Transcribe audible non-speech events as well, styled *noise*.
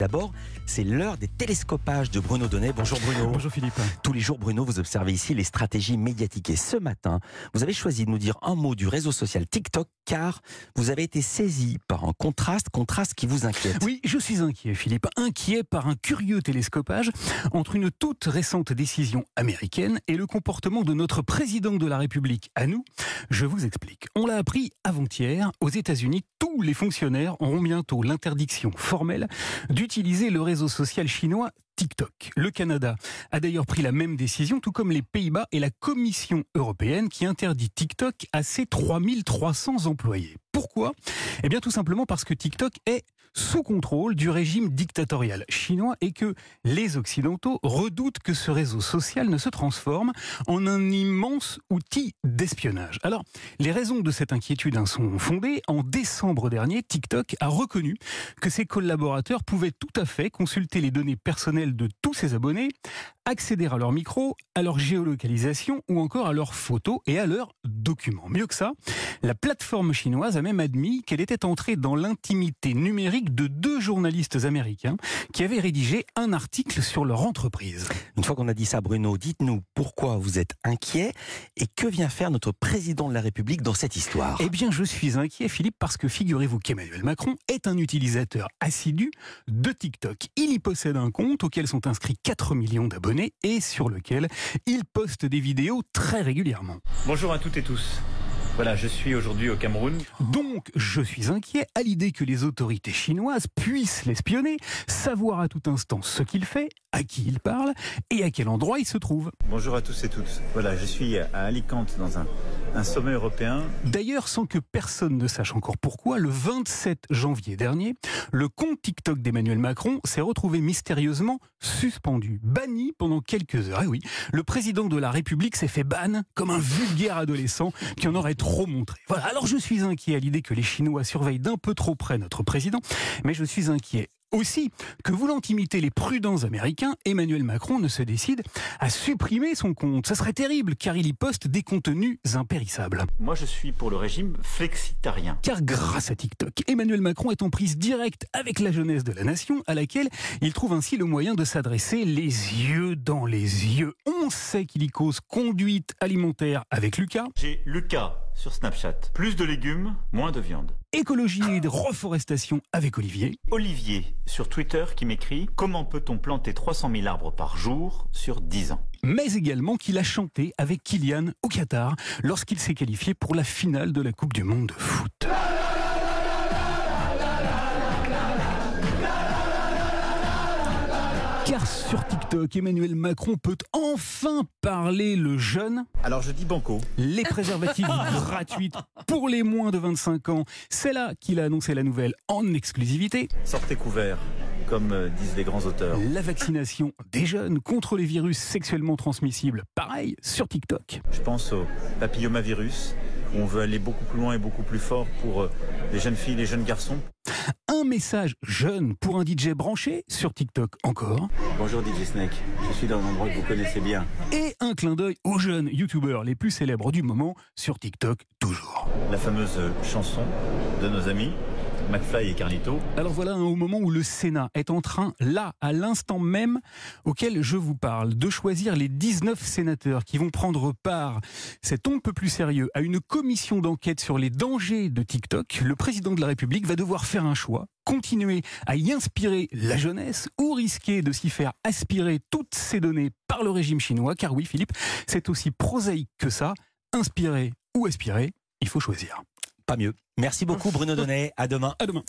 D'abord, c'est l'heure des télescopages de Bruno Donnet. Bonjour Bruno. Bonjour Philippe. Tous les jours, Bruno, vous observez ici les stratégies médiatiques. Et ce matin, vous avez choisi de nous dire un mot du réseau social TikTok car vous avez été saisi par un contraste, contraste qui vous inquiète. Oui, je suis inquiet Philippe, inquiet par un curieux télescopage entre une toute récente décision américaine et le comportement de notre président de la République à nous. Je vous explique. On l'a appris avant-hier, aux États-Unis, tous les fonctionnaires auront bientôt l'interdiction formelle d'utiliser le réseau social chinois TikTok. Le Canada a d'ailleurs pris la même décision, tout comme les Pays-Bas et la Commission européenne qui interdit TikTok à ses 3300 employés. Pourquoi? Eh bien tout simplement parce que TikTok est sous contrôle du régime dictatorial chinois et que les Occidentaux redoutent que ce réseau social ne se transforme en un immense outil d'espionnage. Alors, les raisons de cette inquiétude sont fondées. En décembre dernier, TikTok a reconnu que ses collaborateurs pouvaient tout à fait consulter les données personnelles de tous ses abonnés, accéder à leur micro, à leur géolocalisation ou encore à leurs photos et à leurs documents. Mieux que ça, la plateforme chinoise a même admis qu'elle était entrée dans l'intimité numérique de deux journalistes américains qui avaient rédigé un article sur leur entreprise. Une fois qu'on a dit ça, Bruno, dites-nous pourquoi vous êtes inquiet et que vient faire notre président de la République dans cette histoire Eh bien, je suis inquiet, Philippe, parce que figurez-vous qu'Emmanuel Macron est un utilisateur assidu de TikTok. Il y possède un compte auquel sont inscrits 4 millions d'abonnés et sur lequel il poste des vidéos très régulièrement. Bonjour à toutes et tous. Voilà, je suis aujourd'hui au Cameroun. Donc, je suis inquiet à l'idée que les autorités chinoises puissent l'espionner, savoir à tout instant ce qu'il fait, à qui il parle et à quel endroit il se trouve. Bonjour à tous et toutes. Voilà, je suis à Alicante dans un, un sommet européen. D'ailleurs, sans que personne ne sache encore pourquoi, le 27 janvier dernier, le compte TikTok d'Emmanuel Macron s'est retrouvé mystérieusement suspendu, banni pendant quelques heures. Et oui, le président de la République s'est fait ban comme un vulgaire adolescent qui en aurait trop montré. Voilà, alors je suis inquiet à l'idée que les Chinois surveillent d'un peu trop près notre président, mais je suis inquiet aussi que voulant imiter les prudents américains, Emmanuel Macron ne se décide à supprimer son compte. Ça serait terrible car il y poste des contenus impérissables. Moi, je suis pour le régime flexitarien. Car grâce à TikTok, Emmanuel Macron est en prise directe avec la jeunesse de la nation à laquelle il trouve ainsi le moyen de s'adresser les yeux dans les yeux. On sait qu'il y cause conduite alimentaire avec Lucas. J'ai Lucas sur Snapchat. Plus de légumes, moins de viande. Écologie et de reforestation avec Olivier. Olivier sur Twitter qui m'écrit Comment peut-on planter 300 000 arbres par jour sur 10 ans? Mais également qu'il a chanté avec Kylian au Qatar lorsqu'il s'est qualifié pour la finale de la Coupe du Monde de foot. Car sur TikTok, Emmanuel Macron peut enfin parler le jeune. Alors je dis banco. Les préservatifs *laughs* gratuits pour les moins de 25 ans. C'est là qu'il a annoncé la nouvelle en exclusivité. Sortez couverts comme euh, disent les grands auteurs. La vaccination des jeunes contre les virus sexuellement transmissibles, pareil, sur TikTok. Je pense au papillomavirus, où on veut aller beaucoup plus loin et beaucoup plus fort pour euh, les jeunes filles, les jeunes garçons. Un message jeune pour un DJ branché sur TikTok encore. Bonjour DJ Snake, je suis dans un endroit que vous connaissez bien. Et un clin d'œil aux jeunes youtubeurs les plus célèbres du moment sur TikTok toujours. La fameuse chanson de nos amis McFly et Carlito. Alors voilà, au moment où le Sénat est en train, là, à l'instant même auquel je vous parle, de choisir les 19 sénateurs qui vont prendre part, cet on peu plus sérieux, à une commission d'enquête sur les dangers de TikTok, le président de la République va devoir faire un choix continuer à y inspirer la jeunesse ou risquer de s'y faire aspirer toutes ces données par le régime chinois Car oui, Philippe, c'est aussi prosaïque que ça. Inspirer ou aspirer, il faut choisir. Pas mieux. Merci beaucoup Bruno Donnet. À demain. À demain.